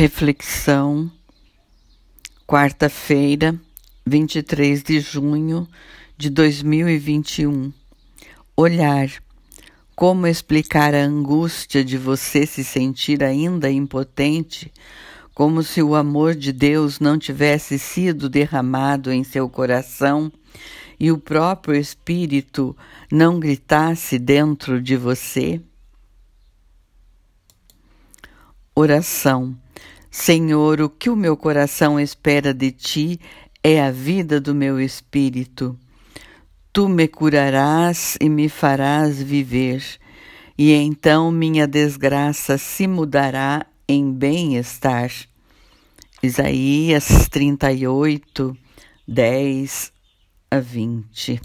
Reflexão, quarta-feira, 23 de junho de 2021. Olhar. Como explicar a angústia de você se sentir ainda impotente, como se o amor de Deus não tivesse sido derramado em seu coração e o próprio Espírito não gritasse dentro de você? Oração. Senhor, o que o meu coração espera de ti é a vida do meu espírito. Tu me curarás e me farás viver, e então minha desgraça se mudará em bem-estar. Isaías 38, 10 a 20.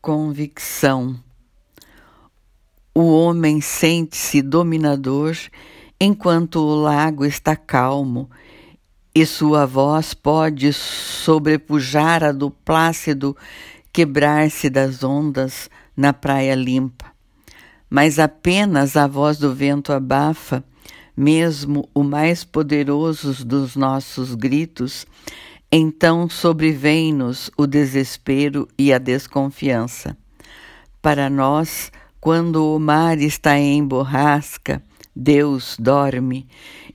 Convicção o homem sente-se dominador enquanto o lago está calmo e sua voz pode sobrepujar a do plácido quebrar-se das ondas na praia limpa. Mas apenas a voz do vento abafa, mesmo o mais poderoso dos nossos gritos, então sobrevém-nos o desespero e a desconfiança. Para nós, quando o mar está em borrasca, Deus dorme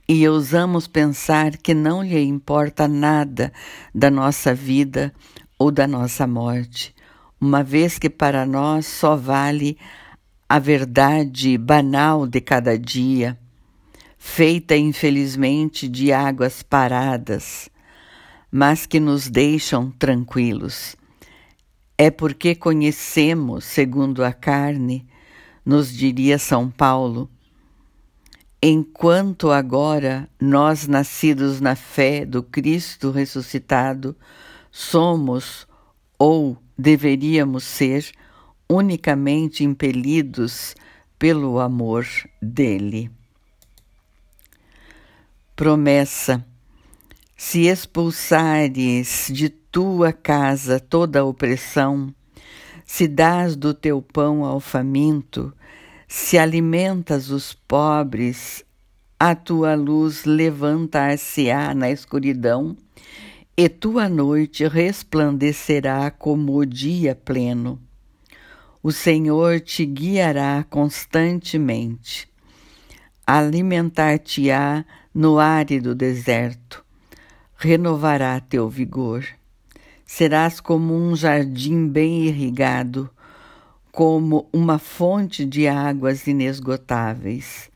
e ousamos pensar que não lhe importa nada da nossa vida ou da nossa morte, uma vez que para nós só vale a verdade banal de cada dia, feita infelizmente de águas paradas, mas que nos deixam tranquilos. É porque conhecemos, segundo a carne, nos diria São Paulo, enquanto agora nós, nascidos na fé do Cristo ressuscitado, somos ou deveríamos ser unicamente impelidos pelo amor dele. Promessa: se expulsares de tua casa toda opressão, se dás do teu pão ao faminto, se alimentas os pobres, a tua luz levantar-se-á na escuridão, e tua noite resplandecerá como o dia pleno. O Senhor te guiará constantemente, alimentar-te-á no árido deserto, renovará teu vigor Serás como um jardim bem irrigado, como uma fonte de águas inesgotáveis.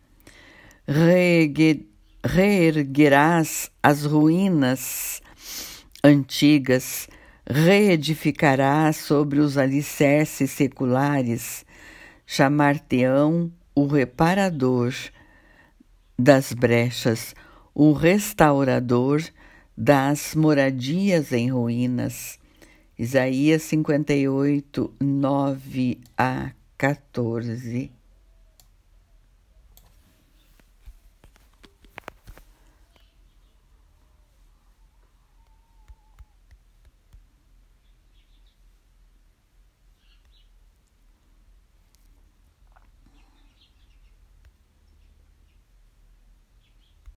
reerguerás as ruínas antigas, reedificarás sobre os alicerces seculares, chamar-te-ão o reparador das brechas, o restaurador das moradias em ruínas. Isaías 58, 9 a 14.